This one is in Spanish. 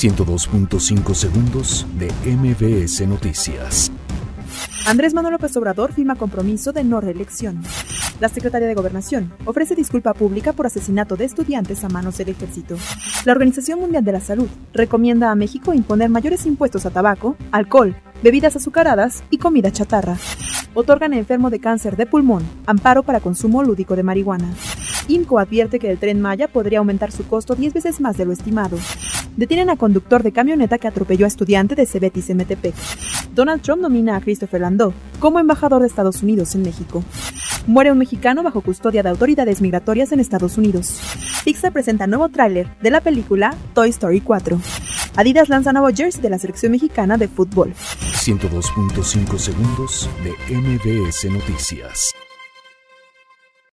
102.5 segundos de MBS Noticias. Andrés Manuel López Obrador firma compromiso de no reelección. La Secretaría de Gobernación ofrece disculpa pública por asesinato de estudiantes a manos del ejército. La Organización Mundial de la Salud recomienda a México imponer mayores impuestos a tabaco, alcohol, bebidas azucaradas y comida chatarra. Otorgan a enfermo de cáncer de pulmón amparo para consumo lúdico de marihuana. INCO advierte que el tren Maya podría aumentar su costo 10 veces más de lo estimado. Detienen a conductor de camioneta que atropelló a estudiante de Cebetis Metepec. Donald Trump nomina a Christopher Landau como embajador de Estados Unidos en México. Muere un mexicano bajo custodia de autoridades migratorias en Estados Unidos. Pixar presenta nuevo tráiler de la película Toy Story 4. Adidas lanza nuevo jersey de la selección mexicana de fútbol. 102.5 segundos de MBS Noticias.